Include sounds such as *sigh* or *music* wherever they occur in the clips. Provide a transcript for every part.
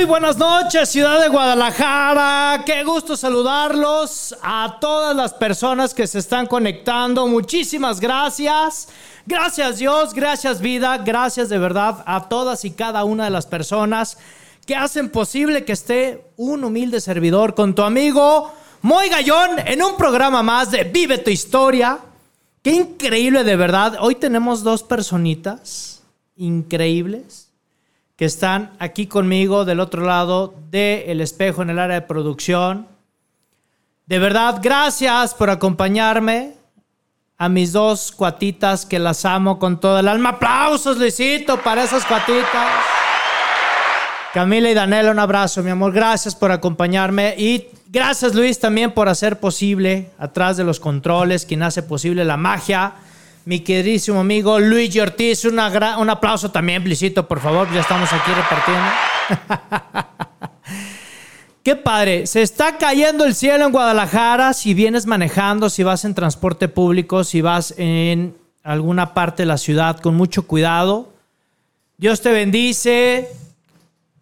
Muy buenas noches, ciudad de Guadalajara. Qué gusto saludarlos a todas las personas que se están conectando. Muchísimas gracias. Gracias Dios, gracias vida, gracias de verdad a todas y cada una de las personas que hacen posible que esté un humilde servidor con tu amigo Moy Gallón en un programa más de Vive tu historia. Qué increíble de verdad. Hoy tenemos dos personitas increíbles que están aquí conmigo del otro lado del espejo en el área de producción. De verdad, gracias por acompañarme. A mis dos cuatitas que las amo con todo el alma. Aplausos, Luisito, para esas cuatitas. Camila y Daniela, un abrazo, mi amor. Gracias por acompañarme. Y gracias, Luis, también por hacer posible, atrás de los controles, quien hace posible la magia mi queridísimo amigo Luigi Ortiz. un aplauso también, Blisito, por favor. Ya estamos aquí repartiendo. *laughs* Qué padre. Se está cayendo el cielo en Guadalajara. Si vienes manejando, si vas en transporte público, si vas en alguna parte de la ciudad, con mucho cuidado. Dios te bendice.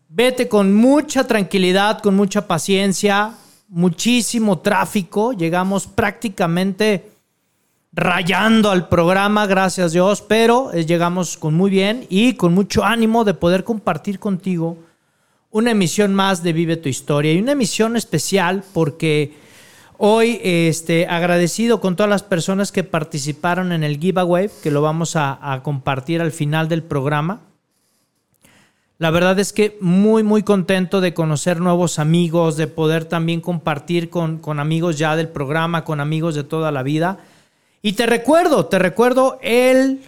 Vete con mucha tranquilidad, con mucha paciencia. Muchísimo tráfico. Llegamos prácticamente rayando al programa, gracias Dios, pero eh, llegamos con muy bien y con mucho ánimo de poder compartir contigo una emisión más de Vive tu Historia y una emisión especial porque hoy este, agradecido con todas las personas que participaron en el giveaway, que lo vamos a, compartir al final del programa. La verdad es que muy, muy contento de conocer nuevos amigos, de poder también compartir con, con amigos ya del programa, con amigos de toda la vida y te recuerdo, te recuerdo el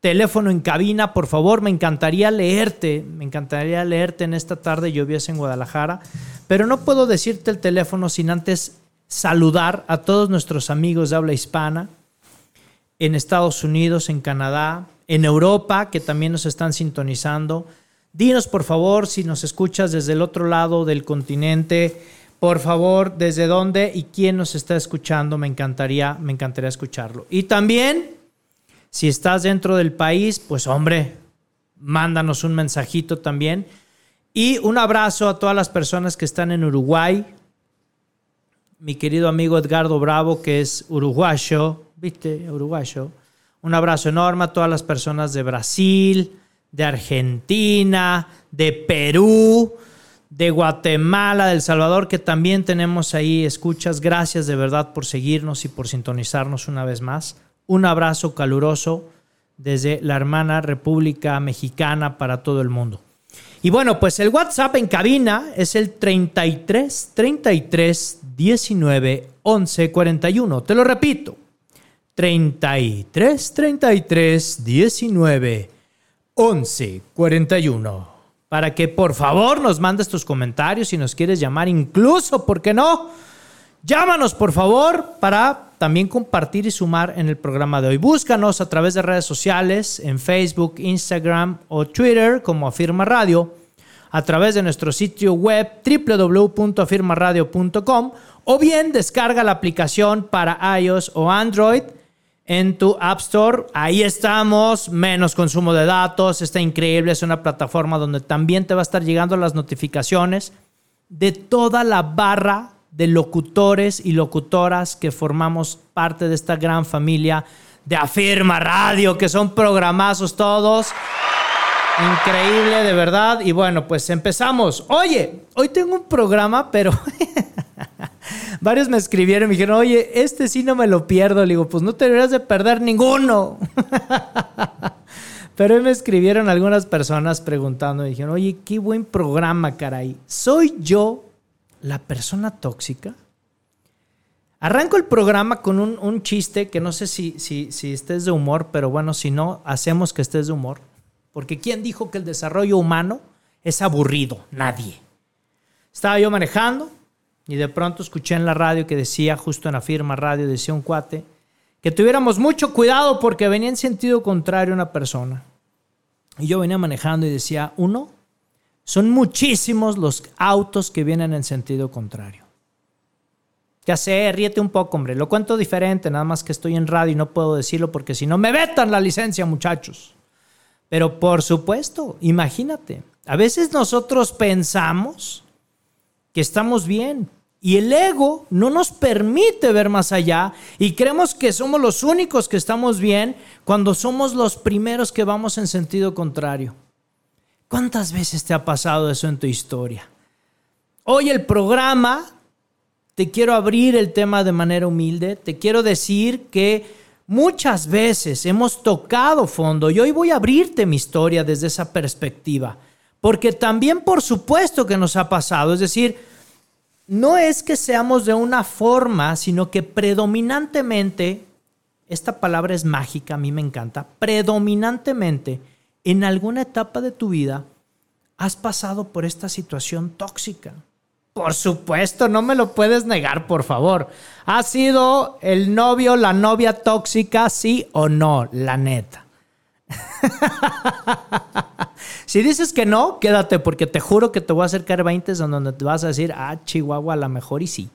teléfono en cabina, por favor, me encantaría leerte, me encantaría leerte en esta tarde lluviosa en Guadalajara, pero no puedo decirte el teléfono sin antes saludar a todos nuestros amigos de habla hispana en Estados Unidos, en Canadá, en Europa, que también nos están sintonizando. Dinos, por favor, si nos escuchas desde el otro lado del continente, por favor, desde dónde y quién nos está escuchando, me encantaría, me encantaría escucharlo. Y también, si estás dentro del país, pues hombre, mándanos un mensajito también. Y un abrazo a todas las personas que están en Uruguay. Mi querido amigo Edgardo Bravo, que es uruguayo, ¿viste? Uruguayo. Un abrazo enorme a todas las personas de Brasil, de Argentina, de Perú, de Guatemala, de El Salvador, que también tenemos ahí escuchas. Gracias de verdad por seguirnos y por sintonizarnos una vez más. Un abrazo caluroso desde la hermana República Mexicana para todo el mundo. Y bueno, pues el WhatsApp en cabina es el 33 33 19 11 41. Te lo repito. 33 33 19 11 41 para que por favor nos mandes tus comentarios si nos quieres llamar, incluso, ¿por qué no? Llámanos por favor para también compartir y sumar en el programa de hoy. Búscanos a través de redes sociales, en Facebook, Instagram o Twitter como Afirma Radio, a través de nuestro sitio web www.afirmaradio.com o bien descarga la aplicación para iOS o Android en tu App Store. Ahí estamos, menos consumo de datos, está increíble, es una plataforma donde también te va a estar llegando las notificaciones de toda la barra de locutores y locutoras que formamos parte de esta gran familia de Afirma Radio, que son programazos todos. Increíble, de verdad. Y bueno, pues empezamos. Oye, hoy tengo un programa, pero *laughs* varios me escribieron y me dijeron, oye, este sí no me lo pierdo. Le digo, pues no te deberías de perder ninguno. *laughs* Pero me escribieron algunas personas preguntando, me dijeron, oye, qué buen programa, caray. ¿Soy yo la persona tóxica? Arranco el programa con un, chiste que no sé si, si, si estés de humor, pero bueno, si no, hacemos que estés de humor. Porque ¿quién dijo que el desarrollo humano es aburrido? Nadie. Estaba yo manejando, y de pronto escuché en la radio que decía, justo en la firma radio, decía un cuate, que tuviéramos mucho cuidado porque venía en sentido contrario una persona. Y yo venía manejando y decía, uno, son muchísimos los autos que vienen en sentido contrario. Ya sé, ríete un poco, hombre. Lo cuento diferente, nada más que estoy en radio y no puedo decirlo porque si no me vetan la licencia, muchachos. Pero por supuesto, imagínate. A veces nosotros pensamos que estamos bien y el ego no nos permite ver más allá y creemos que somos los únicos que estamos bien cuando somos los primeros que vamos en sentido contrario. ¿Cuántas veces te ha pasado eso en tu historia? Hoy el programa, te quiero abrir el tema de manera humilde, te quiero decir que muchas veces hemos tocado fondo y hoy voy a abrirte mi historia desde esa perspectiva, porque también por supuesto que nos ha pasado, es decir, no es que seamos de una forma, sino que predominantemente, esta palabra es mágica, a mí me encanta, predominantemente en alguna etapa de tu vida has pasado por esta situación tóxica. Por supuesto, no me lo puedes negar, por favor. ¿Ha sido el novio, la novia tóxica, sí o no? La neta. *laughs* si dices que no, quédate, porque te juro que te voy a acercar 20 donde te vas a decir, ah, Chihuahua, a lo mejor y sí.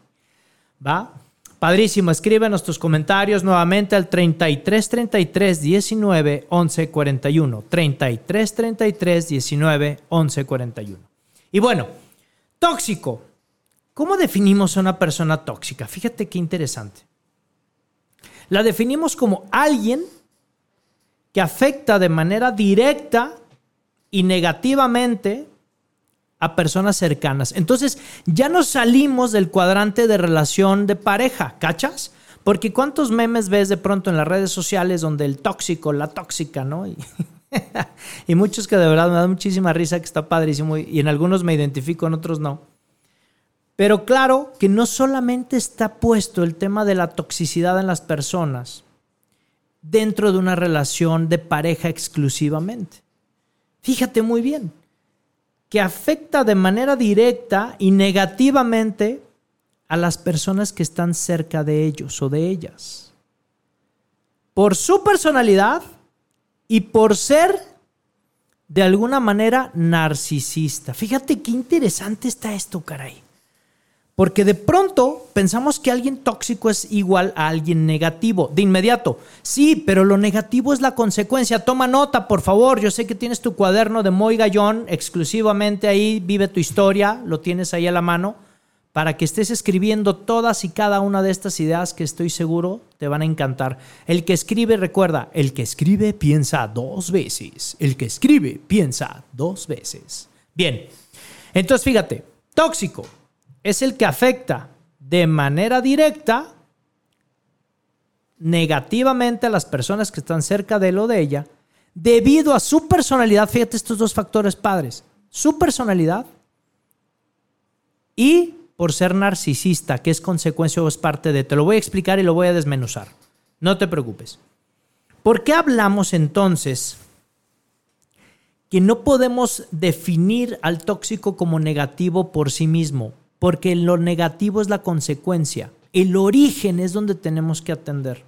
¿Va? Padrísimo, escríbenos tus comentarios nuevamente al 33 33 19 11 41. 33 33 19 11 41. Y bueno, tóxico. ¿Cómo definimos a una persona tóxica? Fíjate qué interesante. La definimos como alguien que afecta de manera directa y negativamente a personas cercanas. Entonces, ya nos salimos del cuadrante de relación de pareja, ¿cachas? Porque cuántos memes ves de pronto en las redes sociales donde el tóxico, la tóxica, ¿no? Y, *laughs* y muchos que de verdad me dan muchísima risa, que está padrísimo, y en algunos me identifico, en otros no. Pero claro que no solamente está puesto el tema de la toxicidad en las personas dentro de una relación de pareja exclusivamente. Fíjate muy bien, que afecta de manera directa y negativamente a las personas que están cerca de ellos o de ellas. Por su personalidad y por ser de alguna manera narcisista. Fíjate qué interesante está esto, caray. Porque de pronto pensamos que alguien tóxico es igual a alguien negativo. De inmediato. Sí, pero lo negativo es la consecuencia. Toma nota, por favor. Yo sé que tienes tu cuaderno de Moy Gallón exclusivamente ahí. Vive tu historia. Lo tienes ahí a la mano. Para que estés escribiendo todas y cada una de estas ideas que estoy seguro te van a encantar. El que escribe, recuerda, el que escribe piensa dos veces. El que escribe piensa dos veces. Bien. Entonces, fíjate. Tóxico es el que afecta de manera directa negativamente a las personas que están cerca de él o de ella, debido a su personalidad, fíjate estos dos factores padres, su personalidad y por ser narcisista, que es consecuencia o es parte de, te lo voy a explicar y lo voy a desmenuzar, no te preocupes. ¿Por qué hablamos entonces que no podemos definir al tóxico como negativo por sí mismo? Porque lo negativo es la consecuencia. El origen es donde tenemos que atender.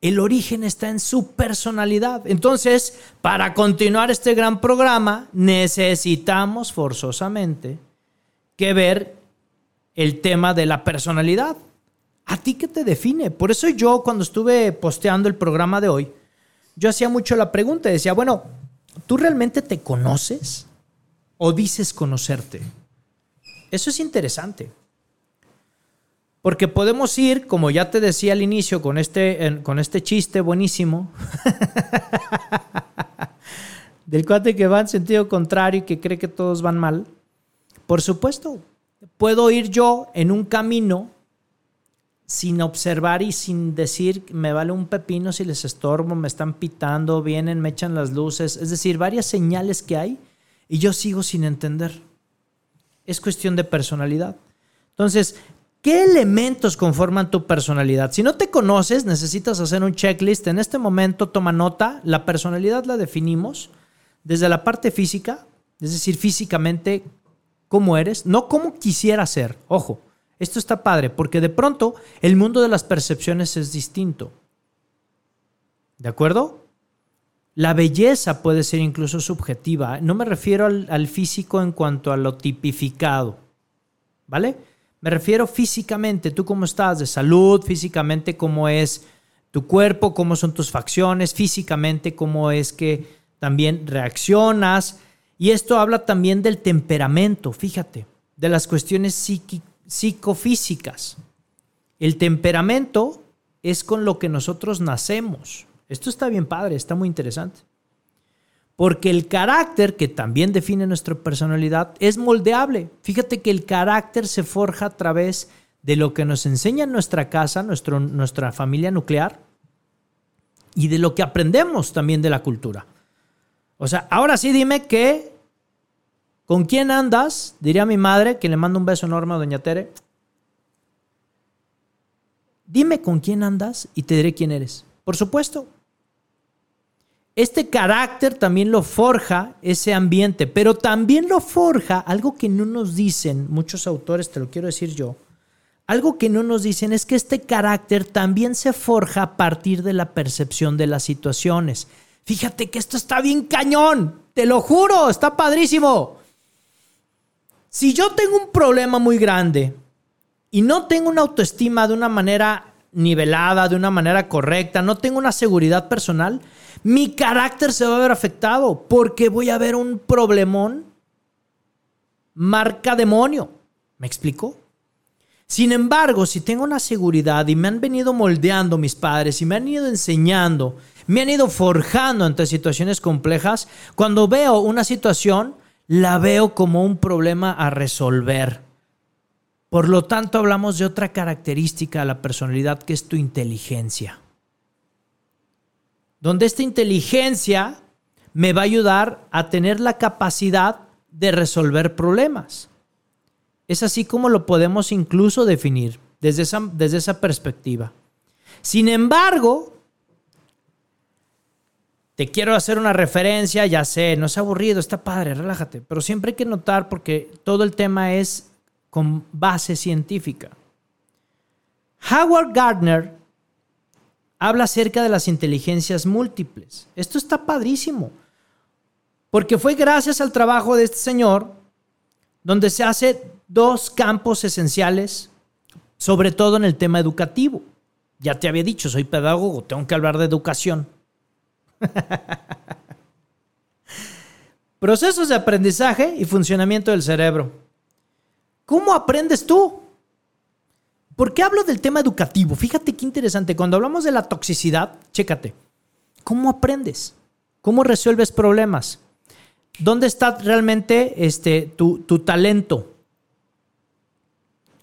El origen está en su personalidad. Entonces, para continuar este gran programa, necesitamos forzosamente que ver el tema de la personalidad. ¿A ti qué te define? Por eso yo cuando estuve posteando el programa de hoy, yo hacía mucho la pregunta, decía, bueno, ¿tú realmente te conoces o dices conocerte? Eso es interesante. Porque podemos ir, como ya te decía al inicio, con este, con este chiste buenísimo, *laughs* del cuate que va en sentido contrario y que cree que todos van mal. Por supuesto, puedo ir yo en un camino sin observar y sin decir, me vale un pepino si les estorbo, me están pitando, vienen, me echan las luces. Es decir, varias señales que hay y yo sigo sin entender es cuestión de personalidad. Entonces, ¿qué elementos conforman tu personalidad? Si no te conoces, necesitas hacer un checklist. En este momento toma nota, la personalidad la definimos desde la parte física, es decir, físicamente cómo eres, no cómo quisiera ser. Ojo, esto está padre porque de pronto el mundo de las percepciones es distinto. ¿De acuerdo? La belleza puede ser incluso subjetiva. No me refiero al, físico en cuanto a lo tipificado. ¿Vale? Me refiero físicamente, tú cómo estás de salud, físicamente cómo es tu cuerpo, cómo son tus facciones, físicamente cómo es que también reaccionas. Y esto habla también del temperamento, fíjate, de las cuestiones psicofísicas. El temperamento es con lo que nosotros nacemos. Esto está bien padre, está muy interesante. Porque el carácter, que también define nuestra personalidad, es moldeable. Fíjate que el carácter se forja a través de lo que nos enseña en nuestra casa, nuestro, nuestra familia nuclear, y de lo que aprendemos también de la cultura. O sea, ahora sí dime que, ¿con quién andas? Diría mi madre, que le mando un beso enorme a doña Tere. Dime con quién andas y te diré quién eres. Por supuesto, este carácter también lo forja ese ambiente, pero también lo forja algo que no nos dicen muchos autores, te lo quiero decir yo. Algo que no nos dicen es que este carácter también se forja a partir de la percepción de las situaciones. Fíjate que esto está bien cañón, te lo juro, está padrísimo. Si yo tengo un problema muy grande y no tengo una autoestima de una manera nivelada, de una manera correcta, no tengo una seguridad personal, mi carácter se va a ver afectado porque voy a ver un problemón marca demonio. ¿Me explico? Sin embargo, si tengo una seguridad y me han venido moldeando mis padres y me han ido enseñando, me han ido forjando ante situaciones complejas, cuando veo una situación, la veo como un problema a resolver. Por lo tanto, hablamos de otra característica de la personalidad que es tu inteligencia donde esta inteligencia me va a ayudar a tener la capacidad de resolver problemas. Es así como lo podemos incluso definir desde esa, desde esa perspectiva. Sin embargo, te quiero hacer una referencia, ya sé, no es aburrido, está padre, relájate, pero siempre hay que notar porque todo el tema es con base científica. Howard Gardner habla acerca de las inteligencias múltiples. Esto está padrísimo, porque fue gracias al trabajo de este señor donde se hace dos campos esenciales, sobre todo en el tema educativo. Ya te había dicho, soy pedagogo, tengo que hablar de educación. *laughs* Procesos de aprendizaje y funcionamiento del cerebro. ¿Cómo aprendes tú? ¿Por qué hablo del tema educativo? Fíjate qué interesante. Cuando hablamos de la toxicidad, chécate. ¿Cómo aprendes? ¿Cómo resuelves problemas? ¿Dónde está realmente este, tu, tu talento?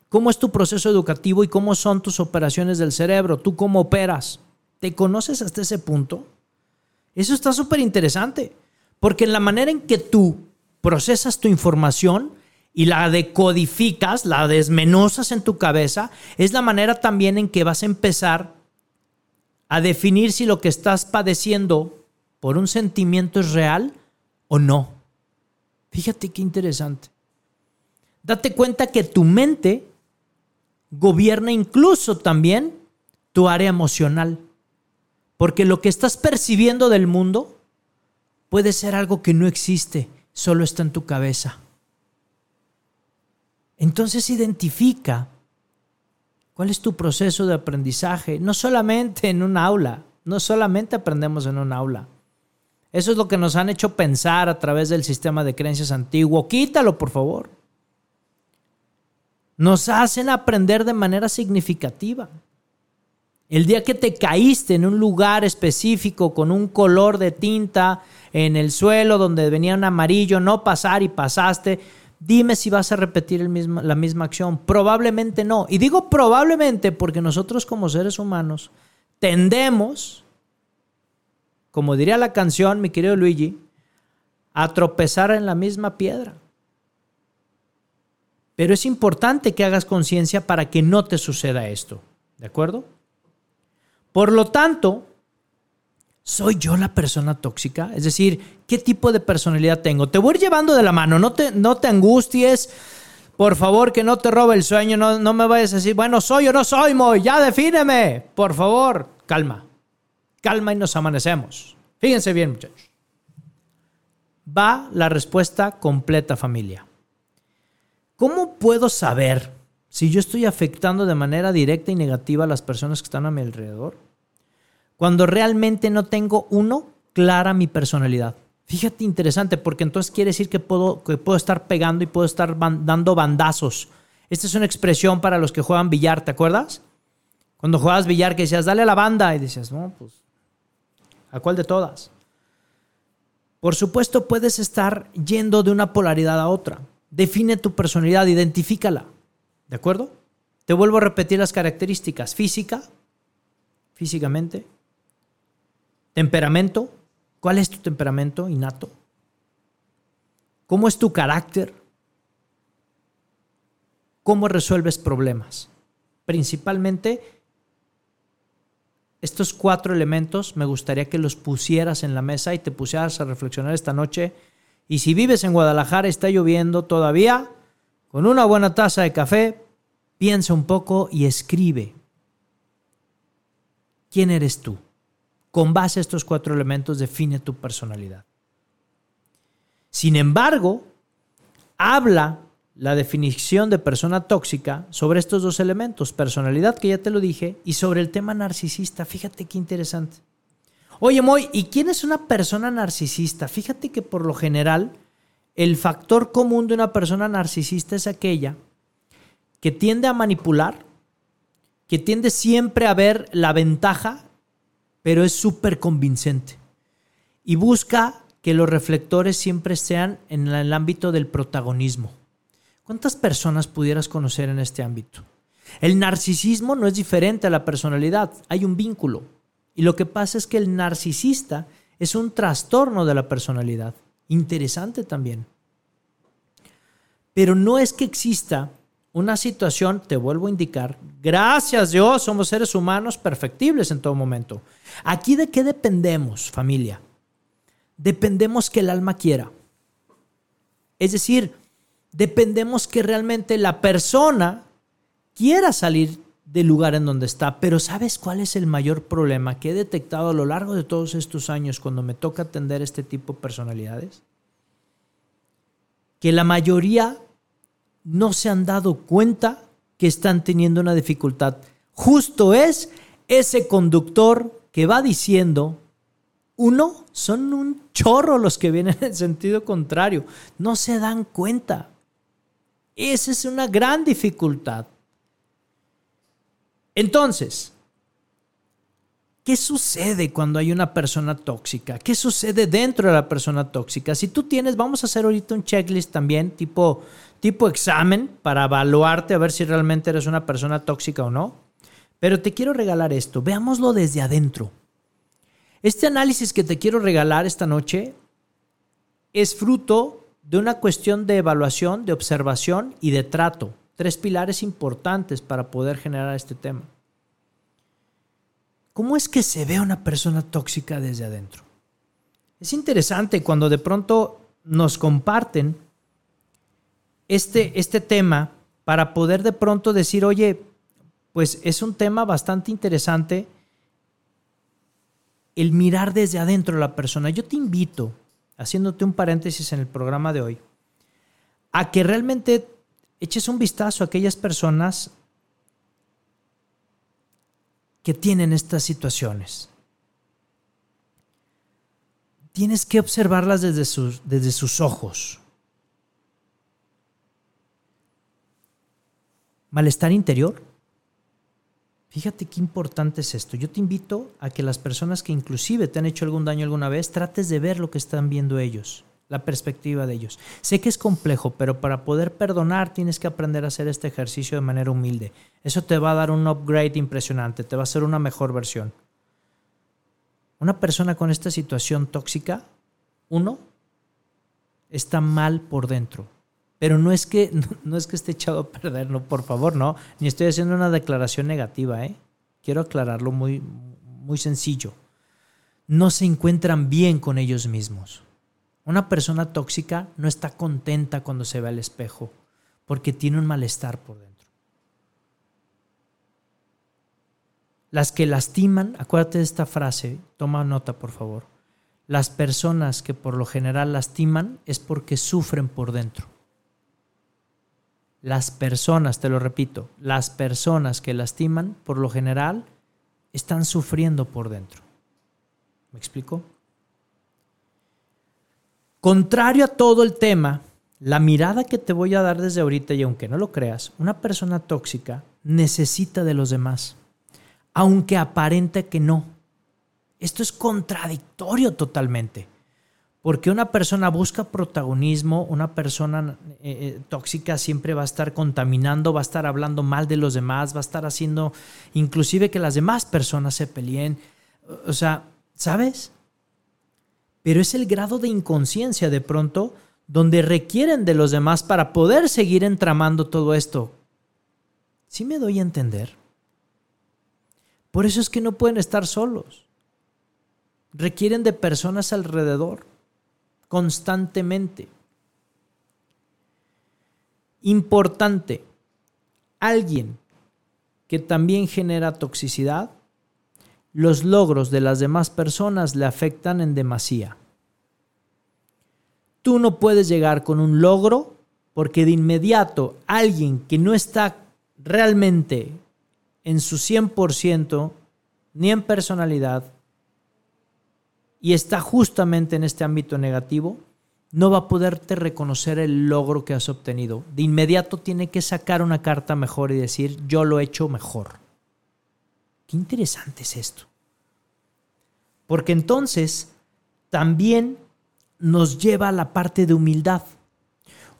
¿Cómo es tu proceso educativo y cómo son tus operaciones del cerebro? ¿Tú cómo operas? ¿Te conoces hasta ese punto? Eso está súper interesante, porque en la manera en que tú procesas tu información, y la decodificas, la desmenuzas en tu cabeza, es la manera también en que vas a empezar a definir si lo que estás padeciendo por un sentimiento es real o no. Fíjate qué interesante. Date cuenta que tu mente gobierna incluso también tu área emocional. Porque lo que estás percibiendo del mundo puede ser algo que no existe, solo está en tu cabeza. Entonces identifica cuál es tu proceso de aprendizaje, no solamente en un aula, no solamente aprendemos en un aula. Eso es lo que nos han hecho pensar a través del sistema de creencias antiguo. Quítalo, por favor. Nos hacen aprender de manera significativa. El día que te caíste en un lugar específico con un color de tinta en el suelo donde venía un amarillo, no pasar y pasaste, dime si vas a repetir la misma acción. Probablemente no. Y digo probablemente porque nosotros como seres humanos tendemos, como diría la canción, mi querido Luigi, a tropezar en la misma piedra. Pero es importante que hagas conciencia para que no te suceda esto. ¿De acuerdo? Por lo tanto, ¿Soy yo la persona tóxica? Es decir, ¿qué tipo de personalidad tengo? Te voy a ir llevando de la mano, no te, no te angusties. Por favor, que no te robe el sueño, no, no me vayas a decir, bueno, soy o no soy, Moy, ya defíneme. Por favor, calma, calma y nos amanecemos. Fíjense bien, muchachos. Va la respuesta completa, familia. ¿Cómo puedo saber si yo estoy afectando de manera directa y negativa a las personas que están a mi alrededor? Cuando realmente no tengo, uno, clara mi personalidad. Fíjate interesante, porque entonces quiere decir que puedo, que puedo estar pegando y puedo estar dando bandazos. Esta es una expresión para los que juegan billar, ¿te acuerdas? Cuando jugabas billar que decías, dale a la banda, y decías, no, pues, ¿a cuál de todas? Por supuesto, puedes estar yendo de una polaridad a otra. Define tu personalidad, identifícala. ¿De acuerdo? Te vuelvo a repetir las características. Física, físicamente. Temperamento. ¿Cuál es tu temperamento innato? ¿Cómo es tu carácter? ¿Cómo resuelves problemas? Principalmente estos cuatro elementos me gustaría que los pusieras en la mesa y te pusieras a reflexionar esta noche. Y si vives en Guadalajara, está lloviendo todavía, con una buena taza de café, piensa un poco y escribe. ¿Quién eres tú? Con base a estos cuatro elementos define tu personalidad. Sin embargo, habla la definición de persona tóxica sobre estos dos elementos, personalidad, que ya te lo dije, y sobre el tema narcisista. Fíjate qué interesante. Oye, Moy, ¿y quién es una persona narcisista? Fíjate que por lo general el factor común de una persona narcisista es aquella que tiende a manipular, que tiende siempre a ver la ventaja, pero es súper convincente. Y busca que los reflectores siempre sean en el ámbito del protagonismo. ¿Cuántas personas pudieras conocer en este ámbito? El narcisismo no es diferente a la personalidad, hay un vínculo. Y lo que pasa es que el narcisista es un trastorno de la personalidad. Interesante también. Pero no es que exista una situación, te vuelvo a indicar, gracias Dios somos seres humanos perfectibles en todo momento. Aquí de qué dependemos, familia? Dependemos que el alma quiera. Es decir, dependemos que realmente la persona quiera salir del lugar en donde está. Pero ¿sabes cuál es el mayor problema que he detectado a lo largo de todos estos años cuando me toca atender este tipo de personalidades? Que la mayoría no se han dado cuenta que están teniendo una dificultad. Justo es ese conductor que va diciendo, uno, son un chorro los que vienen en sentido contrario, no se dan cuenta. Esa es una gran dificultad. Entonces, ¿qué sucede cuando hay una persona tóxica? ¿Qué sucede dentro de la persona tóxica? Si tú tienes, vamos a hacer ahorita un checklist también, tipo, tipo examen, para evaluarte a ver si realmente eres una persona tóxica o no. Pero te quiero regalar esto, veámoslo desde adentro. Este análisis que te quiero regalar esta noche es fruto de una cuestión de evaluación, de observación y de trato. Tres pilares importantes para poder generar este tema. ¿Cómo es que se ve una persona tóxica desde adentro? Es interesante cuando de pronto nos comparten este, este tema para poder de pronto decir, oye, pues es un tema bastante interesante el mirar desde adentro la persona. Yo te invito haciéndote un paréntesis en el programa de hoy, a que realmente eches un vistazo a aquellas personas que tienen estas situaciones. Tienes que observarlas desde sus, desde sus ojos. Malestar interior Fíjate qué importante es esto. Yo te invito a que las personas que inclusive te han hecho algún daño alguna vez, trates de ver lo que están viendo ellos, la perspectiva de ellos. Sé que es complejo, pero para poder perdonar tienes que aprender a hacer este ejercicio de manera humilde. Eso te va a dar un upgrade impresionante, te va a hacer una mejor versión. Una persona con esta situación tóxica, uno, está mal por dentro pero no es que, no, es que esté echado a perder, no, por favor, no. Ni estoy haciendo una declaración negativa, ¿eh? Quiero aclararlo muy, muy sencillo. No se encuentran bien con ellos mismos. Una persona tóxica no está contenta cuando se ve al espejo, porque tiene un malestar por dentro. las que lastiman, acuérdate de esta frase, toma nota por favor. Las personas que por lo general lastiman es porque sufren por dentro. Las personas, te lo repito, las personas que lastiman por lo general están sufriendo por dentro. ¿Me explico? Contrario a todo el tema, la mirada que te voy a dar desde ahorita, y aunque no lo creas, una persona tóxica necesita de los demás, aunque aparente que no. Esto es contradictorio totalmente, porque una persona busca protagonismo, una persona eh, eh, tóxica siempre va a estar contaminando, va a estar hablando mal de los demás, va a estar haciendo inclusive que las demás personas se peleen. O sea, ¿sabes? Pero es el grado de inconsciencia de pronto donde requieren de los demás para poder seguir entramando todo esto. ¿Sí me doy a entender? Por eso es que no pueden estar solos. Requieren de personas alrededor, constantemente. Importante, alguien que también genera toxicidad, los logros de las demás personas le afectan en demasía. Tú no puedes llegar con un logro porque de inmediato alguien que no está realmente en su 100% ni en personalidad y está justamente en este ámbito negativo, no va a poderte reconocer el logro que has obtenido. De inmediato tiene que sacar una carta mejor y decir, yo lo he hecho mejor. Qué interesante es esto. Porque entonces también nos lleva a la parte de humildad.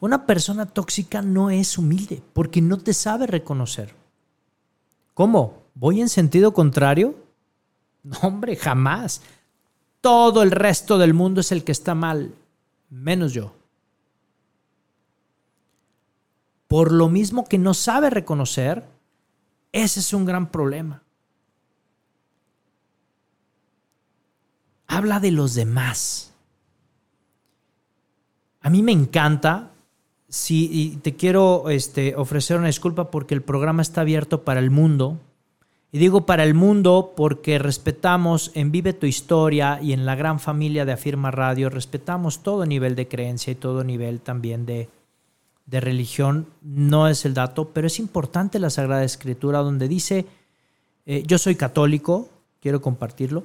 Una persona tóxica no es humilde porque no te sabe reconocer. ¿Cómo? ¿Voy en sentido contrario? No, hombre, jamás. Todo el resto del mundo es el que está mal, menos yo. Por lo mismo que no sabe reconocer, ese es un gran problema. Habla de los demás a mí me encanta. Sí, y te quiero este, ofrecer una disculpa porque el programa está abierto para el mundo. Y digo para el mundo porque respetamos en Vive tu Historia y en la gran familia de Afirma Radio, respetamos todo nivel de creencia y todo nivel también de, de religión. No es el dato, pero es importante la Sagrada Escritura donde dice, eh, yo soy católico, quiero compartirlo,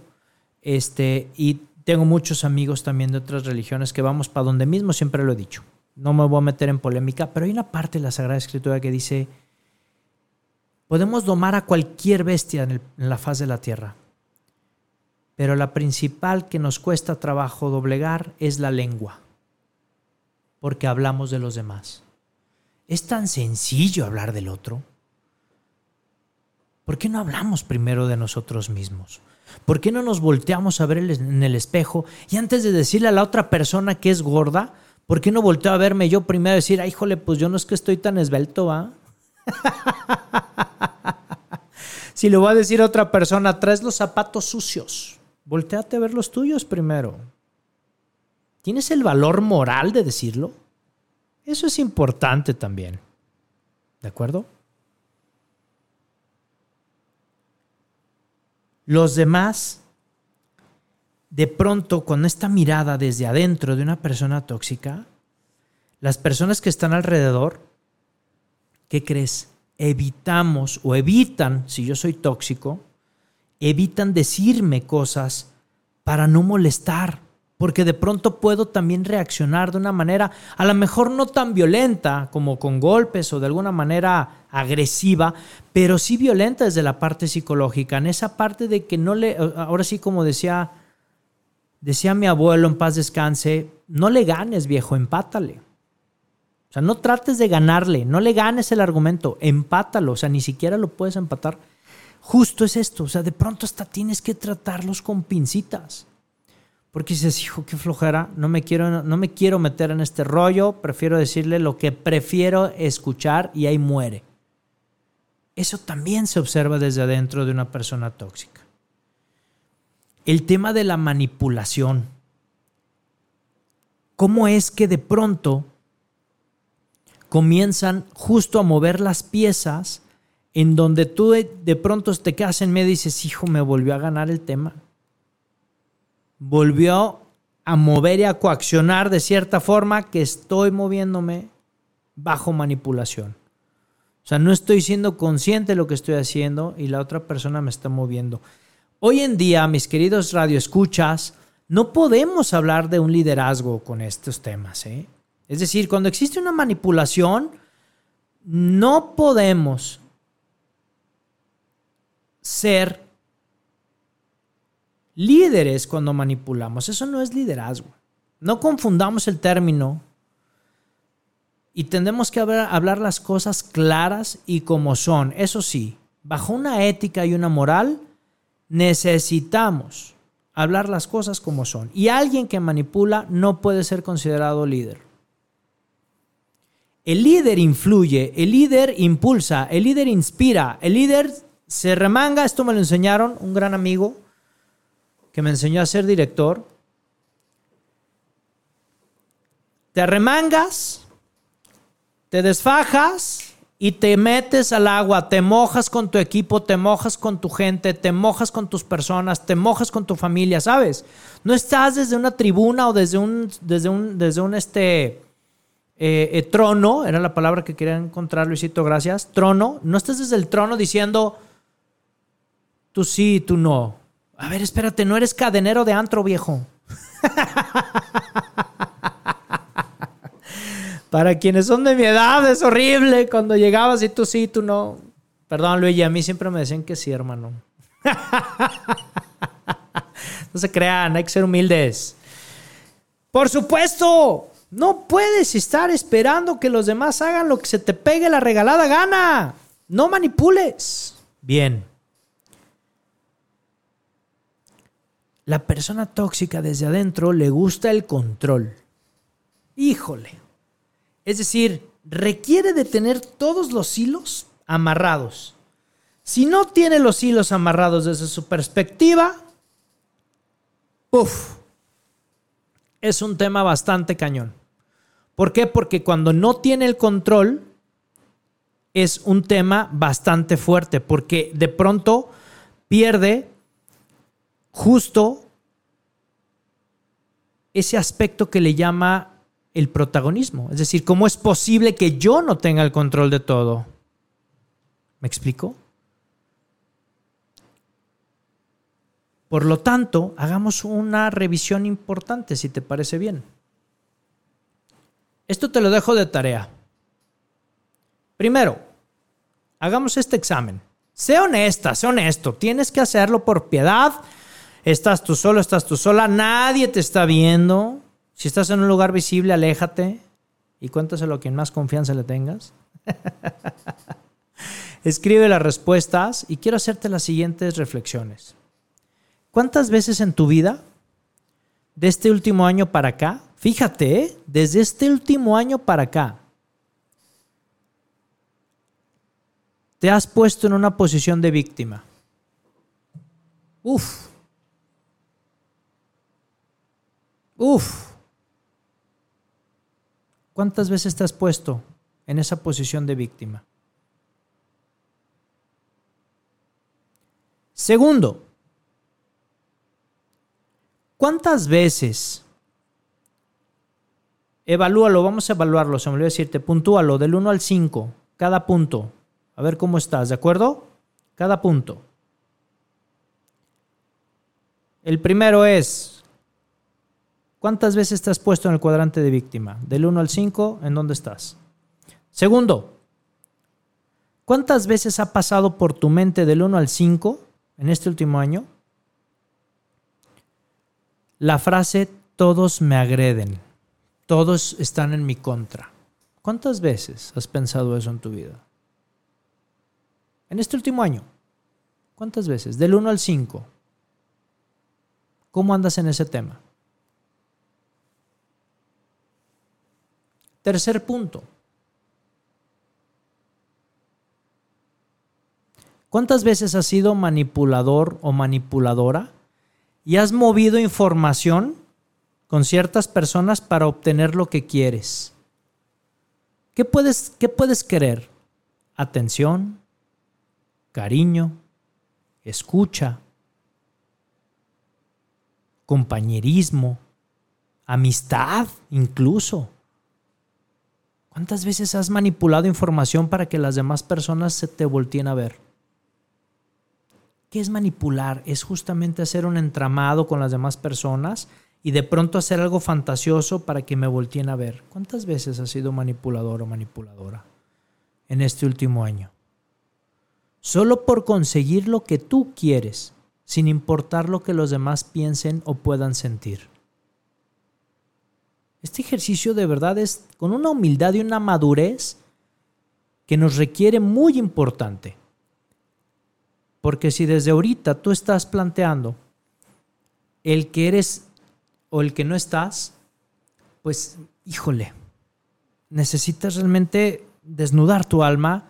este, y tengo muchos amigos también de otras religiones que vamos para donde mismo, siempre lo he dicho. No me voy a meter en polémica, pero hay una parte de la Sagrada Escritura que dice, podemos domar a cualquier bestia en, la faz de la tierra, pero la principal que nos cuesta trabajo doblegar es la lengua, porque hablamos de los demás. Es tan sencillo hablar del otro. ¿Por qué no hablamos primero de nosotros mismos? ¿Por qué no nos volteamos a ver en el espejo y antes de decirle a la otra persona que es gorda, ¿por qué no volteo a verme yo primero y decir, ay, híjole, pues yo no es que estoy tan esbelto, ¿va? *laughs* si le voy a decir otra persona, traes los zapatos sucios, volteate a ver los tuyos primero. ¿Tienes el valor moral de decirlo? Eso es importante también. ¿De acuerdo? Los demás, de pronto, con esta mirada desde adentro de una persona tóxica, las personas que están alrededor, ¿qué crees? Evitamos o evitan, si yo soy tóxico, evitan decirme cosas para no molestar, porque de pronto puedo también reaccionar de una manera, a lo mejor no tan violenta como con golpes o de alguna manera agresiva, pero sí violenta desde la parte psicológica, en esa parte de que no le, ahora sí como decía, decía mi abuelo en paz descanse, no le ganes viejo, empátale. O sea, no trates de ganarle, no le ganes el argumento, empátalo, o sea, ni siquiera lo puedes empatar. Justo es esto, o sea, de pronto hasta tienes que tratarlos con pincitas. Porque dices, hijo, qué flojera, no me, quiero, no me quiero meter en este rollo, prefiero decirle lo que prefiero escuchar y ahí muere. Eso también se observa desde adentro de una persona tóxica. El tema de la manipulación. ¿Cómo es que de pronto comienzan justo a mover las piezas en donde tú de, de pronto te quedas en medio y dices, hijo, me volvió a ganar el tema. Volvió a mover y a coaccionar de cierta forma que estoy moviéndome bajo manipulación. O sea, no estoy siendo consciente de lo que estoy haciendo y la otra persona me está moviendo. Hoy en día, mis queridos radioescuchas, no podemos hablar de un liderazgo con estos temas. ¿eh? Es decir, cuando existe una manipulación, no podemos ser líderes cuando manipulamos. Eso no es liderazgo. No confundamos el término y tendemos que hablar, las cosas claras y como son. Eso sí, bajo una ética y una moral, necesitamos hablar las cosas como son. Y alguien que manipula no puede ser considerado líder. El líder influye, el líder impulsa, el líder inspira, el líder se remanga, esto me lo enseñaron un gran amigo, que me enseñó a ser director, te arremangas, te desfajas y te metes al agua, te mojas con tu equipo, te mojas con tu gente, te mojas con tus personas, te mojas con tu familia, ¿sabes? No estás desde una tribuna o desde un, desde un, desde un este, eh, eh, trono, era la palabra que quería encontrar, Luisito, gracias, trono, no estás desde el trono diciendo, tú sí, tú no. A ver, espérate, no eres cadenero de antro viejo. *laughs* Para quienes son de mi edad es horrible cuando llegabas y tú sí, tú no. Perdón, Luigi, a mí siempre me decían que sí, hermano. *laughs* no se crean, hay que ser humildes. Por supuesto, no puedes estar esperando que los demás hagan lo que se te pegue la regalada gana. No manipules. Bien. La persona tóxica desde adentro le gusta el control. Híjole. Es decir, requiere de tener todos los hilos amarrados. Si no tiene los hilos amarrados desde su perspectiva, ¡puf! Es un tema bastante cañón. ¿Por qué? Porque cuando no tiene el control, es un tema bastante fuerte, porque de pronto pierde justo ese aspecto que le llama el protagonismo. Es decir, ¿cómo es posible que yo no tenga el control de todo? ¿Me explico? Por lo tanto, hagamos una revisión importante, si te parece bien. Esto te lo dejo de tarea. Primero, hagamos este examen. Sé honesta, sé honesto. Tienes que hacerlo por piedad, Estás tú solo, estás tú sola, nadie te está viendo. Si estás en un lugar visible, aléjate y cuéntaselo a quien más confianza le tengas. *laughs* Escribe las respuestas y quiero hacerte las siguientes reflexiones. ¿Cuántas veces en tu vida, de este último año para acá, fíjate, ¿eh? desde este último año para acá, te has puesto en una posición de víctima? Uf, Uf. ¿Cuántas veces te has puesto en esa posición de víctima? Segundo, ¿cuántas veces? Evalúalo, vamos a evaluarlo, se me olvidó decirte, puntúalo del 1 al 5, cada punto. A ver cómo estás, ¿de acuerdo? Cada punto. El primero es, ¿Cuántas veces te has puesto en el cuadrante de víctima? Del 1 al 5, ¿en dónde estás? Segundo, ¿cuántas veces ha pasado por tu mente del 1 al 5 en este último año la frase todos me agreden, todos están en mi contra? ¿Cuántas veces has pensado eso en tu vida? En este último año, ¿cuántas veces? Del 1 al 5. ¿Cómo andas en ese tema? Tercer punto. ¿Cuántas veces has sido manipulador o manipuladora y has movido información con ciertas personas para obtener lo que quieres? ¿Qué puedes, qué puedes querer? ¿Atención? cariño, escucha, compañerismo, amistad incluso. ¿Cuántas veces has manipulado información para que las demás personas se te volteen a ver? ¿Qué es manipular? Es justamente hacer un entramado con las demás personas y de pronto hacer algo fantasioso para que me volteen a ver. ¿Cuántas veces has sido manipulador o manipuladora en este último año? Solo por conseguir lo que tú quieres, sin importar lo que los demás piensen o puedan sentir. Este ejercicio de verdad es con una humildad y una madurez que nos requiere muy importante. Porque si desde ahorita tú estás planteando el que eres o el que no estás, pues híjole, necesitas realmente desnudar tu alma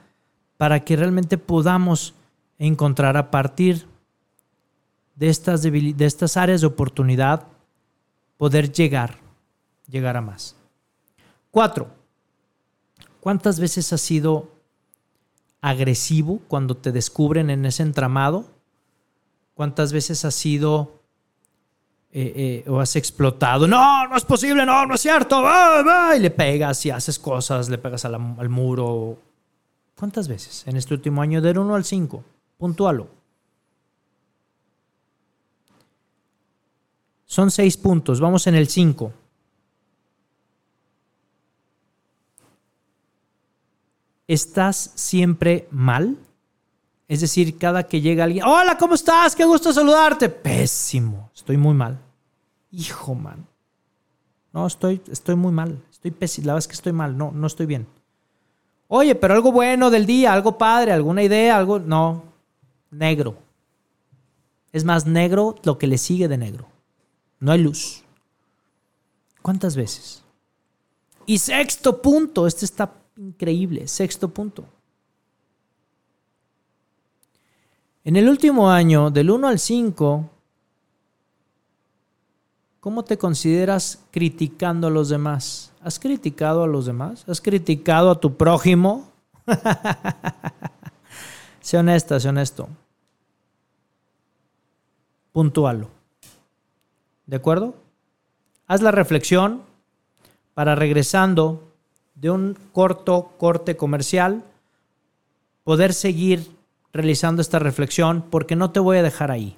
para que realmente podamos encontrar a partir de estas, de estas áreas de oportunidad, poder llegar, llegar a más. Cuatro, ¿cuántas veces has sido agresivo cuando te descubren en ese entramado? ¿Cuántas veces has sido eh, eh, o has explotado? No, no es posible, no, no es cierto. Y le pegas y haces cosas, le pegas al, muro. ¿Cuántas veces en este último año? Del 1 al 5. Puntualo. Son seis puntos. Vamos en el 5. ¿Estás siempre mal? Es decir, cada que llega alguien, hola, ¿cómo estás? Qué gusto saludarte. Pésimo, estoy muy mal. Hijo, man. No, estoy, estoy muy mal. Estoy pésimo. La verdad es que estoy mal. No, no estoy bien. Oye, pero algo bueno del día, algo padre, alguna idea, algo. No, negro. Es más negro lo que le sigue de negro. No hay luz. ¿Cuántas veces? Y sexto punto, este está increíble. Sexto punto. En el último año, del 1 al 5, ¿cómo te consideras criticando a los demás? ¿Has criticado a los demás? ¿Has criticado a tu prójimo? *laughs* sé honesta, sé honesto. Puntualo. ¿De acuerdo? Haz la reflexión para regresando de un corto corte comercial, poder seguir realizando esta reflexión porque no te voy a dejar ahí.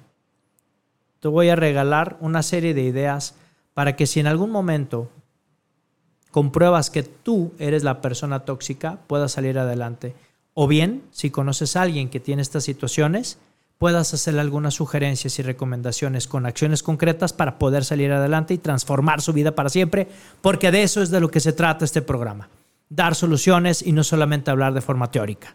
Te voy a regalar una serie de ideas para que si en algún momento compruebas que tú eres la persona tóxica, puedas salir adelante. O bien, si conoces a alguien que tiene estas situaciones, puedas hacerle algunas sugerencias y recomendaciones con acciones concretas para poder salir adelante y transformar su vida para siempre, porque de eso es de lo que se trata este programa. Dar soluciones y no solamente hablar de forma teórica.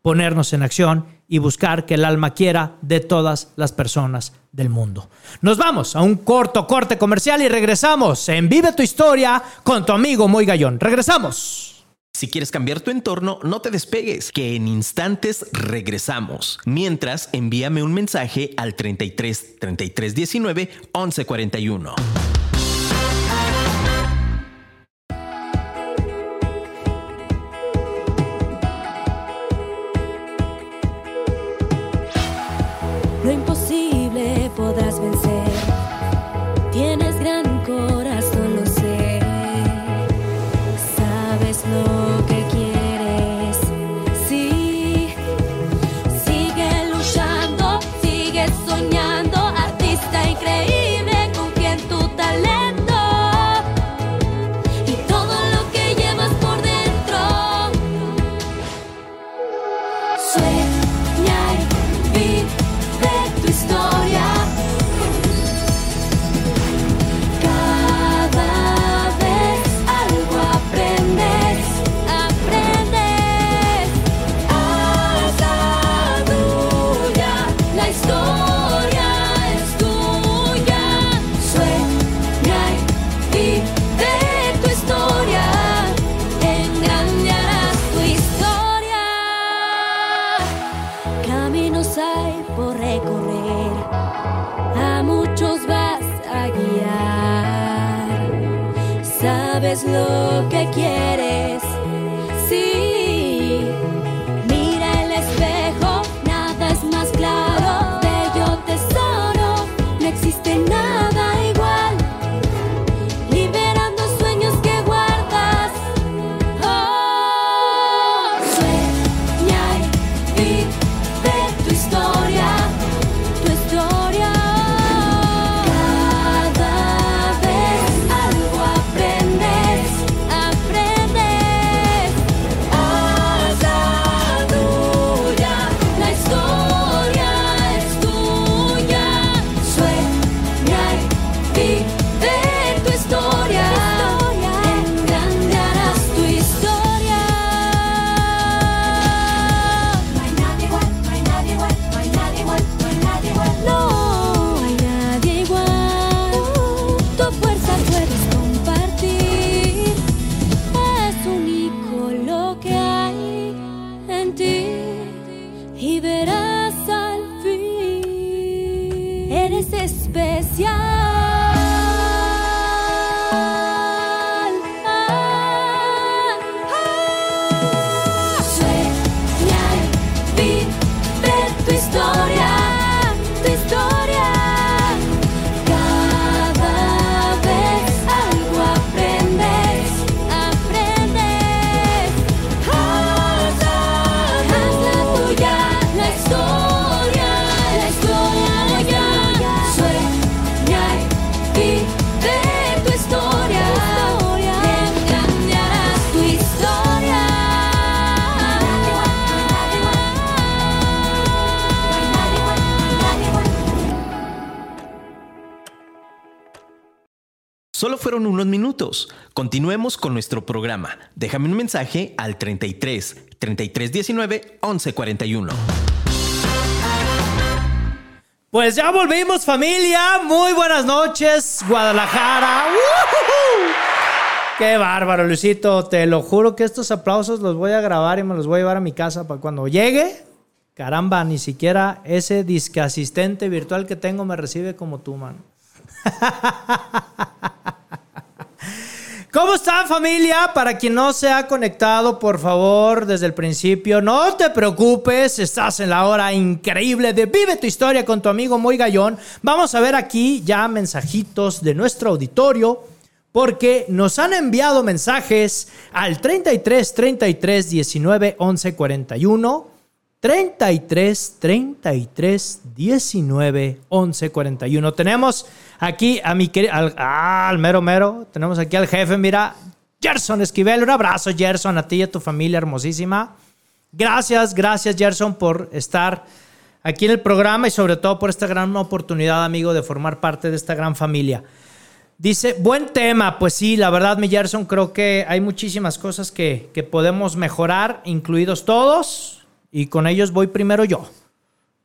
Ponernos en acción y buscar que el alma quiera de todas las personas del mundo. Nos vamos a un corto corte comercial y regresamos en Vive tu historia con tu amigo Muy Gallón. Regresamos. Si quieres cambiar tu entorno, no te despegues, que en instantes regresamos. Mientras, envíame un mensaje al 33 33 19 11 41. Lo imposible Continuemos con nuestro programa. Déjame un mensaje al 33 33 19 11 41. Pues ya volvimos familia. Muy buenas noches, Guadalajara. Qué bárbaro, Luisito. Te lo juro que estos aplausos los voy a grabar y me los voy a llevar a mi casa para cuando llegue. Caramba, ni siquiera ese disque asistente virtual que tengo me recibe como tú, man. *laughs* ¿Cómo están familia? Para quien no se ha conectado, por favor, desde el principio, no te preocupes, estás en la hora increíble de Vive tu historia con tu amigo Muy Gallón. Vamos a ver aquí ya mensajitos de nuestro auditorio, porque nos han enviado mensajes al 33 33 19 11 41. 33 33 19 11 41. Tenemos aquí a mi querido, al, al mero mero, tenemos aquí al jefe, mira, Gerson Esquivel. Un abrazo, Gerson, a ti y a tu familia hermosísima. Gracias, gracias, Gerson, por estar aquí en el programa y sobre todo por esta gran oportunidad, amigo, de formar parte de esta gran familia. Dice, buen tema, pues sí, la verdad, mi Gerson, creo que hay muchísimas cosas que, que podemos mejorar, incluidos todos, y con ellos voy primero yo.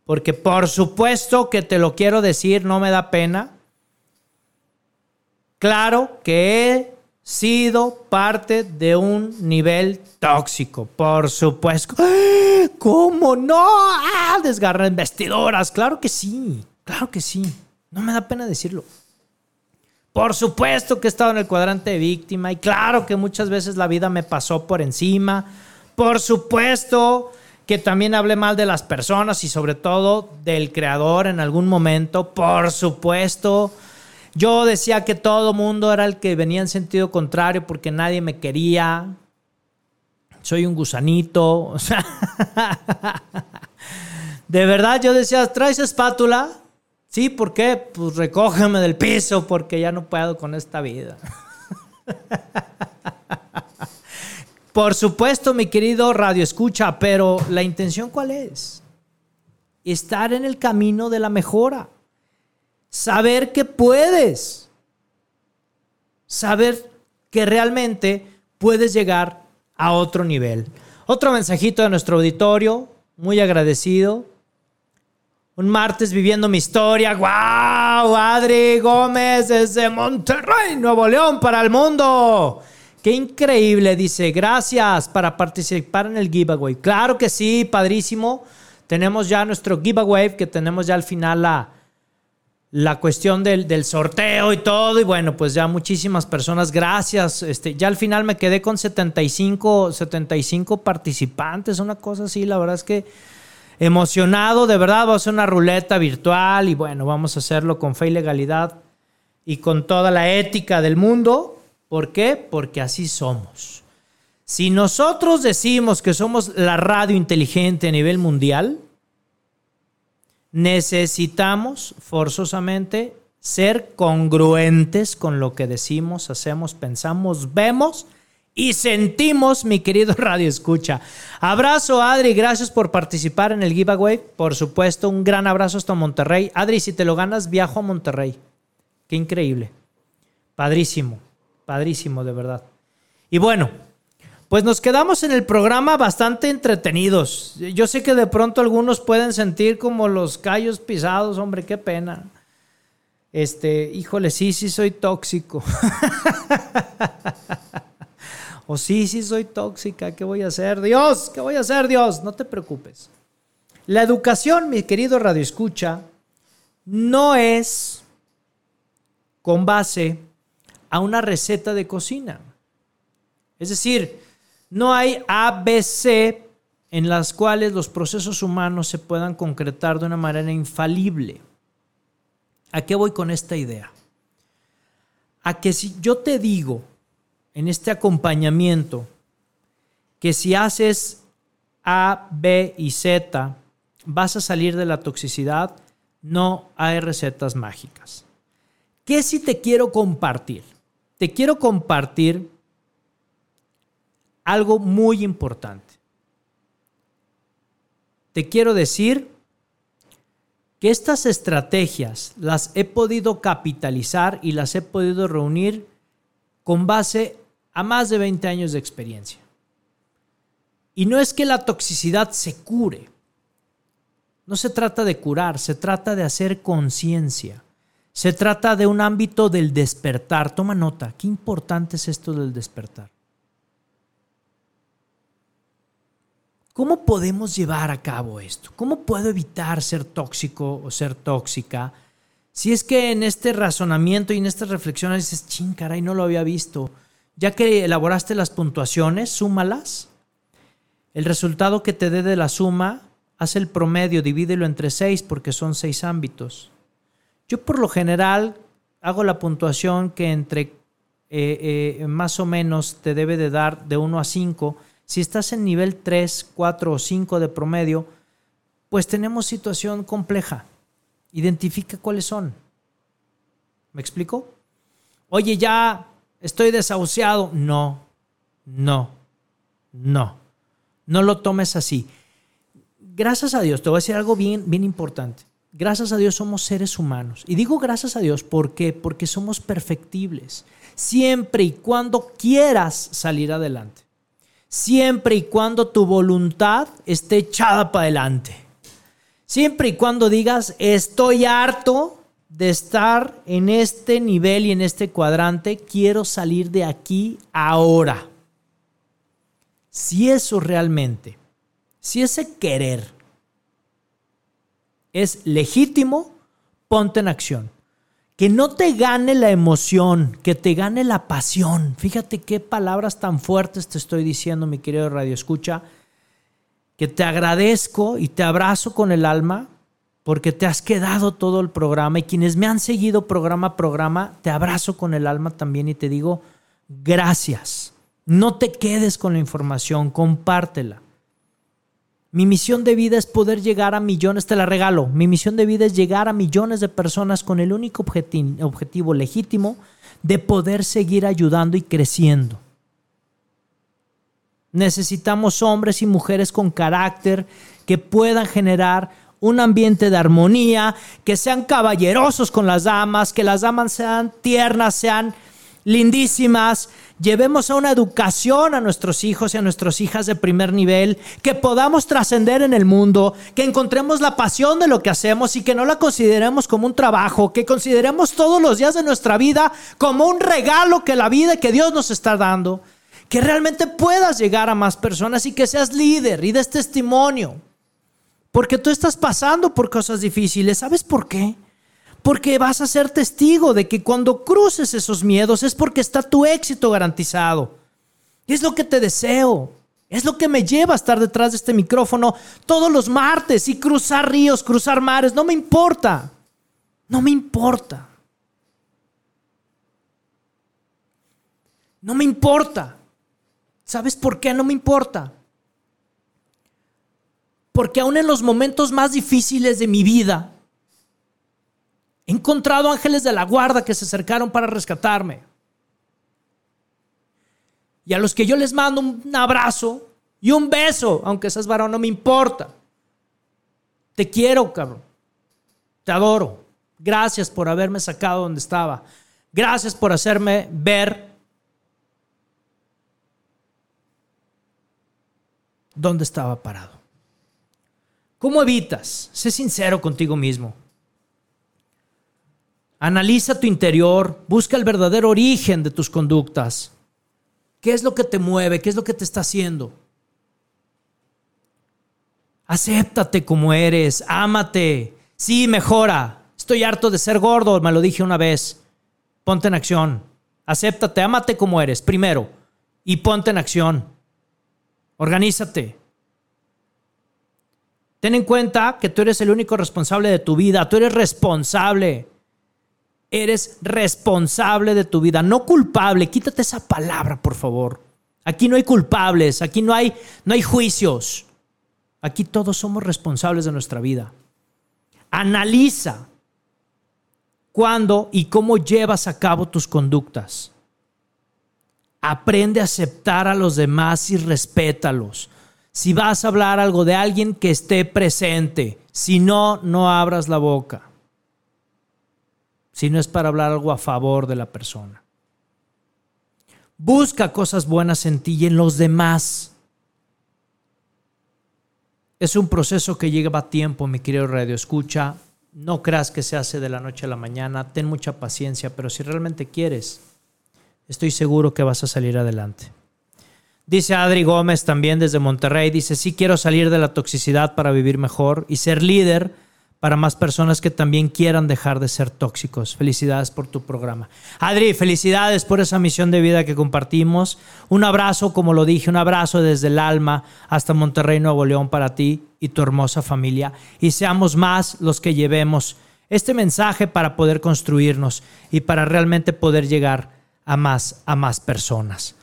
Porque por supuesto que te lo quiero decir, no me da pena. Claro que he sido parte de un nivel tóxico, por supuesto. ¡Ah! ¿Cómo no? ¡Ah! Desgarrar vestidoras, claro que sí, claro que sí. No me da pena decirlo. Por supuesto que he estado en el cuadrante de víctima y claro que muchas veces la vida me pasó por encima. Por supuesto que también hablé mal de las personas y sobre todo del creador en algún momento. Por supuesto, yo decía que todo mundo era el que venía en sentido contrario porque nadie me quería. Soy un gusanito. *laughs* De verdad yo decía, ¿traes espátula? Sí, ¿por qué? Pues recógeme del piso porque ya no puedo con esta vida. *laughs* Por supuesto, mi querido Radio Escucha, pero la intención cuál es? Estar en el camino de la mejora. Saber que puedes. Saber que realmente puedes llegar a otro nivel. Otro mensajito de nuestro auditorio, muy agradecido. Un martes viviendo mi historia. ¡Wow! Adri Gómez desde Monterrey, Nuevo León, para el mundo. Qué increíble, dice. Gracias para participar en el giveaway. Claro que sí, padrísimo. Tenemos ya nuestro giveaway, que tenemos ya al final la, la cuestión del, del sorteo y todo. Y bueno, pues ya muchísimas personas, gracias. Este, ya al final me quedé con 75, 75 participantes, una cosa así. La verdad es que emocionado, de verdad. Vamos a hacer una ruleta virtual y bueno, vamos a hacerlo con fe y legalidad y con toda la ética del mundo. ¿Por qué? Porque así somos. Si nosotros decimos que somos la radio inteligente a nivel mundial, necesitamos forzosamente ser congruentes con lo que decimos, hacemos, pensamos, vemos y sentimos, mi querido *laughs* Radio Escucha. Abrazo, Adri, gracias por participar en el giveaway. Por supuesto, un gran abrazo hasta Monterrey. Adri, si te lo ganas, viajo a Monterrey. Qué increíble. Padrísimo, padrísimo, de verdad. Y bueno, pues nos quedamos en el programa bastante entretenidos. Yo sé que de pronto algunos pueden sentir como los callos pisados, hombre, qué pena. Este, híjole, sí, sí soy tóxico. *laughs* O sí, sí soy tóxica, ¿qué voy a hacer? Dios, ¿qué voy a hacer, Dios? No te preocupes. La educación, mi querido Radio Escucha, no es con base a una receta de cocina. Es decir, no hay ABC en las cuales los procesos humanos se puedan concretar de una manera infalible. ¿A qué voy con esta idea? A que si yo te digo en este acompañamiento que si haces A, B y Z, vas a salir de la toxicidad, no hay recetas mágicas. ¿Qué si te quiero compartir? Te quiero compartir algo muy importante te quiero decir que estas estrategias las he podido capitalizar y las he podido reunir con base a más de 20 años de experiencia. Y no es que la toxicidad se cure. No se trata de curar, se trata de hacer conciencia. Se trata de un ámbito del despertar. Toma nota, qué importante es esto del despertar. ¿Cómo podemos llevar a cabo esto? ¿Cómo puedo evitar ser tóxico o ser tóxica? Si es que en este razonamiento y en estas reflexiones dices, ching, caray, no lo había visto. Ya que elaboraste las puntuaciones, súmalas. El resultado que te dé de la suma, haz el promedio, divídelo entre seis porque son seis ámbitos. Yo por lo general hago la puntuación que entre eh, eh, más o menos te debe de dar de 1 a 5 si estás en nivel 3, 4 o 5 de promedio, pues tenemos situación compleja. Identifica cuáles son. ¿Me explico? Oye, ya estoy desahuciado. No, no, no. No lo tomes así. Gracias a Dios, te voy a decir algo bien, bien importante. Gracias a Dios somos seres humanos. Y digo gracias a Dios ¿por qué? porque somos perfectibles. Siempre y cuando quieras salir adelante siempre y cuando tu voluntad esté echada para adelante. Siempre y cuando digas, estoy harto de estar en este nivel y en este cuadrante, quiero salir de aquí ahora. Si eso realmente, si ese querer es legítimo, ponte en acción que no te gane la emoción, que te gane la pasión. Fíjate qué palabras tan fuertes te estoy diciendo, mi querido Radio Escucha, que te agradezco y te abrazo con el alma porque te has quedado todo el programa y quienes me han seguido programa a programa, te abrazo con el alma también y te digo gracias. No te quedes con la información, compártela. Mi misión de vida es poder llegar a millones, te la regalo. Mi misión de vida es llegar a millones de personas con el único objetivo, legítimo de poder seguir ayudando y creciendo. Necesitamos hombres y mujeres con carácter que puedan generar un ambiente de armonía, que sean caballerosos con las damas, que las damas sean tiernas, sean lindísimas, llevemos a una educación a nuestros hijos y a nuestras hijas de primer nivel, que podamos trascender en el mundo, que encontremos la pasión de lo que hacemos y que no la consideremos como un trabajo, que consideremos todos los días de nuestra vida como un regalo que la vida que Dios nos está dando, que realmente puedas llegar a más personas y que seas líder y des testimonio. Porque tú estás pasando por cosas difíciles. ¿Sabes por qué? Porque vas a ser testigo de que cuando cruces esos miedos es porque está tu éxito garantizado. es lo que te deseo. Es lo que me lleva a estar detrás de este micrófono todos los martes y cruzar ríos, cruzar mares. No me importa. No me importa. No me importa. ¿Sabes por qué no me importa? Porque aún en los momentos más difíciles de mi vida, He encontrado ángeles de la guarda que se acercaron para rescatarme. Y a los que yo les mando un abrazo y un beso, aunque seas varón, no me importa. Te quiero, cabrón. Te adoro. Gracias por haberme sacado donde estaba. Gracias por hacerme ver dónde estaba parado. ¿Cómo evitas? Sé sincero contigo mismo. Analiza tu interior, busca el verdadero origen de tus conductas. ¿Qué es lo que te mueve? ¿Qué es lo que te está haciendo? Acéptate como eres, ámate. Sí, mejora. Estoy harto de ser gordo, me lo dije una vez. Ponte en acción. Acéptate, ámate como eres, primero. Y ponte en acción. Organízate. Ten en cuenta que tú eres el único responsable de tu vida. Tú eres responsable. Eres responsable de tu vida, no culpable. Quítate esa palabra, por favor. Aquí no hay culpables, aquí no hay, no hay juicios. Aquí todos somos responsables de nuestra vida. Analiza cuándo y cómo llevas a cabo tus conductas. Aprende a aceptar a los demás y respétalos. Si vas a hablar algo de alguien que esté presente, si no, no abras la boca. Si no es para hablar algo a favor de la persona. Busca cosas buenas en ti y en los demás. Es un proceso que lleva tiempo, mi querido Radio Escucha. No creas que se hace de la noche a la mañana. Ten mucha paciencia, pero si realmente quieres, estoy seguro que vas a salir adelante. Dice Adri Gómez también desde Monterrey, dice, sí quiero salir de la toxicidad para vivir mejor y ser líder para más personas que también quieran dejar de ser tóxicos. Felicidades por tu programa. Adri, felicidades por esa misión de vida que compartimos. Un abrazo, como lo dije, un abrazo desde el alma hasta Monterrey, Nuevo León para ti y tu hermosa familia. Y seamos más los que llevemos este mensaje para poder construirnos y para realmente poder llegar a más, a más personas.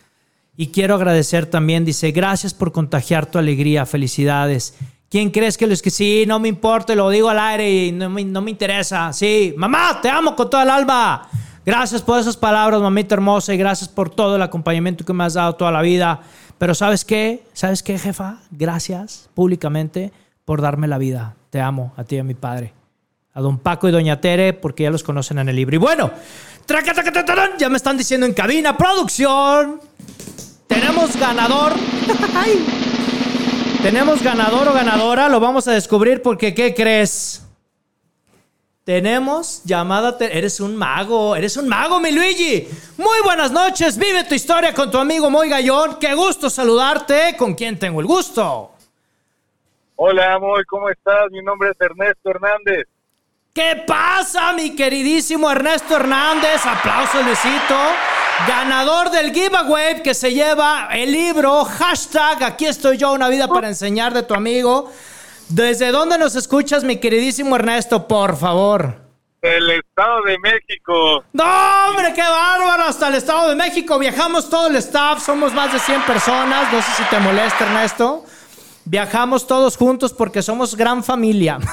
Y quiero agradecer también, dice, gracias por contagiar tu alegría, felicidades ¿Quién crees que es que sí? No me importa, lo digo al aire y no me, no me interesa. Sí, mamá, te amo con toda el alma. Gracias por esas palabras, mamita hermosa, y gracias por todo el acompañamiento que me has dado toda la vida. Pero ¿sabes qué? ¿Sabes qué, jefa? Gracias públicamente por darme la vida. Te amo, a ti y a mi padre. A don Paco y doña Tere, porque ya los conocen en el libro. Y bueno, ya me están diciendo en cabina, producción. Tenemos ganador. *laughs* Tenemos ganador o ganadora, lo vamos a descubrir porque ¿qué crees? Tenemos llamada, eres un mago, eres un mago, mi Luigi. Muy buenas noches, vive tu historia con tu amigo Moy Gallón. Qué gusto saludarte, con quien tengo el gusto. Hola, Moy, ¿cómo estás? Mi nombre es Ernesto Hernández. ¿Qué pasa, mi queridísimo Ernesto Hernández? Aplauso, Luisito. Ganador del giveaway que se lleva el libro, hashtag, aquí estoy yo, una vida para enseñar de tu amigo. ¿Desde dónde nos escuchas, mi queridísimo Ernesto, por favor? El Estado de México. No, hombre, qué bárbaro, hasta el Estado de México. Viajamos todo el staff, somos más de 100 personas, no sé si te molesta, Ernesto. Viajamos todos juntos porque somos gran familia. *laughs*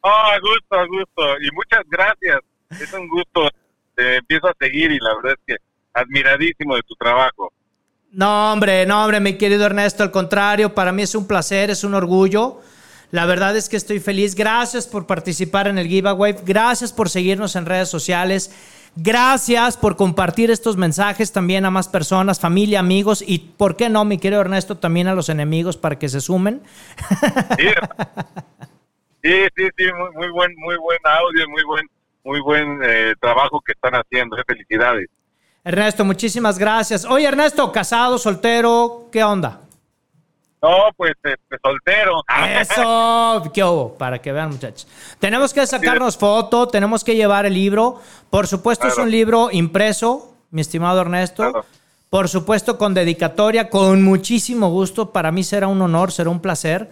Oh, a gusto, a gusto. Y muchas gracias. Es un gusto. Te empiezo a seguir y la verdad es que admiradísimo de tu trabajo. No, hombre, no, hombre, mi querido Ernesto, al contrario, para mí es un placer, es un orgullo. La verdad es que estoy feliz. Gracias por participar en el giveaway. Gracias por seguirnos en redes sociales. Gracias por compartir estos mensajes también a más personas, familia, amigos y, ¿por qué no, mi querido Ernesto, también a los enemigos para que se sumen? Sí, *laughs* sí, sí, muy, buen, muy buen audio, muy buen, muy buen eh, trabajo que están haciendo. Eh, felicidades. Ernesto, muchísimas gracias. Oye, Ernesto, casado, soltero, ¿qué onda? No, pues, eh, pues soltero. *laughs* Eso, ¿qué hubo? Para que vean, muchachos. Tenemos que sacarnos foto, tenemos que llevar el libro. Por supuesto, es un libro impreso, mi estimado Ernesto. Por supuesto, con dedicatoria, con muchísimo gusto. Para mí será un honor, será un placer.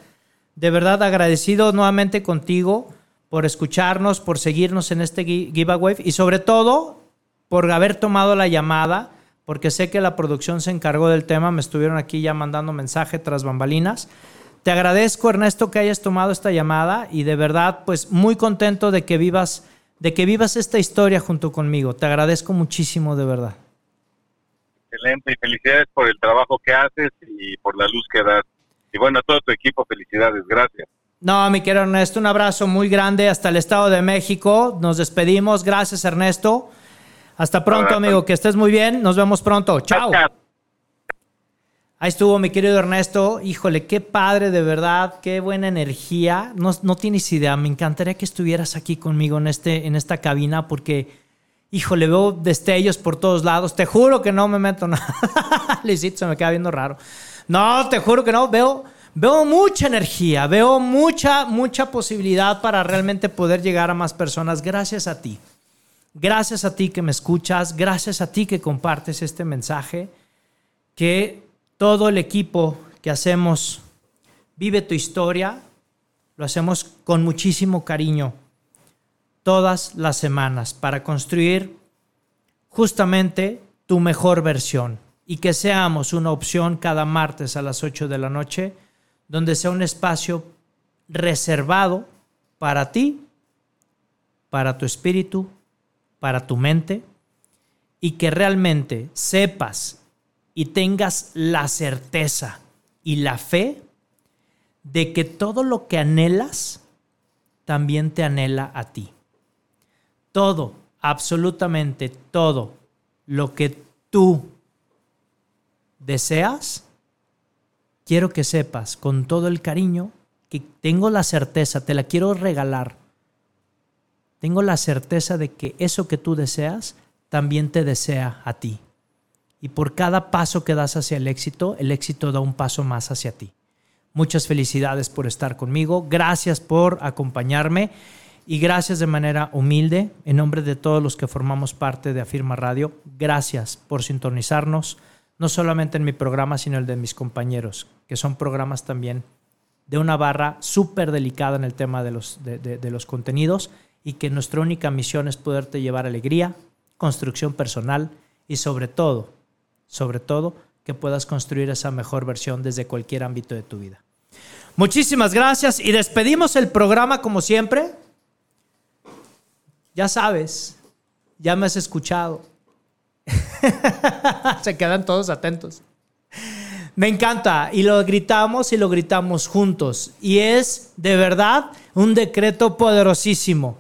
De verdad agradecido nuevamente contigo por escucharnos, por seguirnos en este giveaway y sobre todo por haber tomado la llamada, porque sé que la producción se encargó del tema, me estuvieron aquí ya mandando mensaje tras bambalinas. Te agradezco Ernesto que hayas tomado esta llamada y de verdad pues muy contento de que vivas de que vivas esta historia junto conmigo. Te agradezco muchísimo de verdad. Excelente y felicidades por el trabajo que haces y por la luz que das y bueno, a todo tu equipo, felicidades, gracias. No, mi querido Ernesto, un abrazo muy grande hasta el Estado de México. Nos despedimos. Gracias, Ernesto. Hasta pronto, amigo. Que estés muy bien. Nos vemos pronto. Chao. Ahí estuvo mi querido Ernesto. Híjole, qué padre, de verdad. Qué buena energía. No, no tienes idea. Me encantaría que estuvieras aquí conmigo en, este, en esta cabina porque híjole, veo destellos por todos lados. Te juro que no me meto nada. *laughs* Luisito se me queda viendo raro. No, te juro que no. Veo, veo mucha energía, veo mucha, mucha posibilidad para realmente poder llegar a más personas. Gracias a ti. Gracias a ti que me escuchas, gracias a ti que compartes este mensaje, que todo el equipo que hacemos Vive tu historia, lo hacemos con muchísimo cariño todas las semanas para construir justamente tu mejor versión y que seamos una opción cada martes a las 8 de la noche, donde sea un espacio reservado para ti, para tu espíritu, para tu mente, y que realmente sepas y tengas la certeza y la fe de que todo lo que anhelas también te anhela a ti. Todo, absolutamente todo lo que tú deseas, quiero que sepas con todo el cariño que tengo la certeza, te la quiero regalar. Tengo la certeza de que eso que tú deseas también te desea a ti. Y por cada paso que das hacia el éxito, el éxito da un paso más hacia ti. Muchas felicidades por estar conmigo. Gracias por acompañarme. Y gracias de manera humilde, en nombre de todos los que formamos parte de Afirma Radio, gracias por sintonizarnos, no solamente en mi programa, sino el de mis compañeros, que son programas también de una barra súper delicada en el tema de los, de, los contenidos y que nuestra única misión es poderte llevar alegría, construcción personal y sobre todo, sobre todo, que puedas construir esa mejor versión desde cualquier ámbito de tu vida. Muchísimas gracias y despedimos el programa como siempre ya sabes, ya me has escuchado. *laughs* Se quedan todos atentos. Me encanta y lo gritamos y lo gritamos juntos. Y es de verdad un decreto poderosísimo.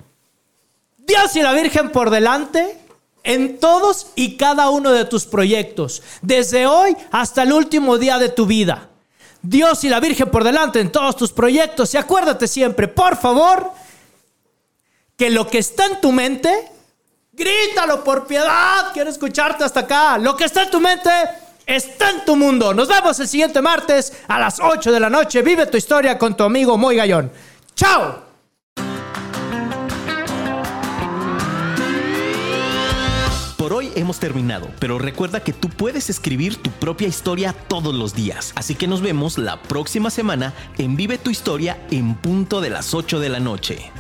Dios y la Virgen por delante en todos y cada uno de tus proyectos, desde hoy hasta el último día de tu vida. Dios y la Virgen por delante en todos tus proyectos. Y acuérdate siempre, por favor, que lo que está en tu mente, grítalo por piedad, quiero escucharte hasta acá. Lo que está en tu mente está en tu mundo. Nos vemos el siguiente martes a las 8 de la noche. Vive tu historia con tu amigo Moy Gallón. ¡Chao! Por hoy hemos terminado, pero recuerda que tú puedes escribir tu propia historia todos los días. Así que nos vemos la próxima semana en Vive tu historia en punto de las 8 de la noche.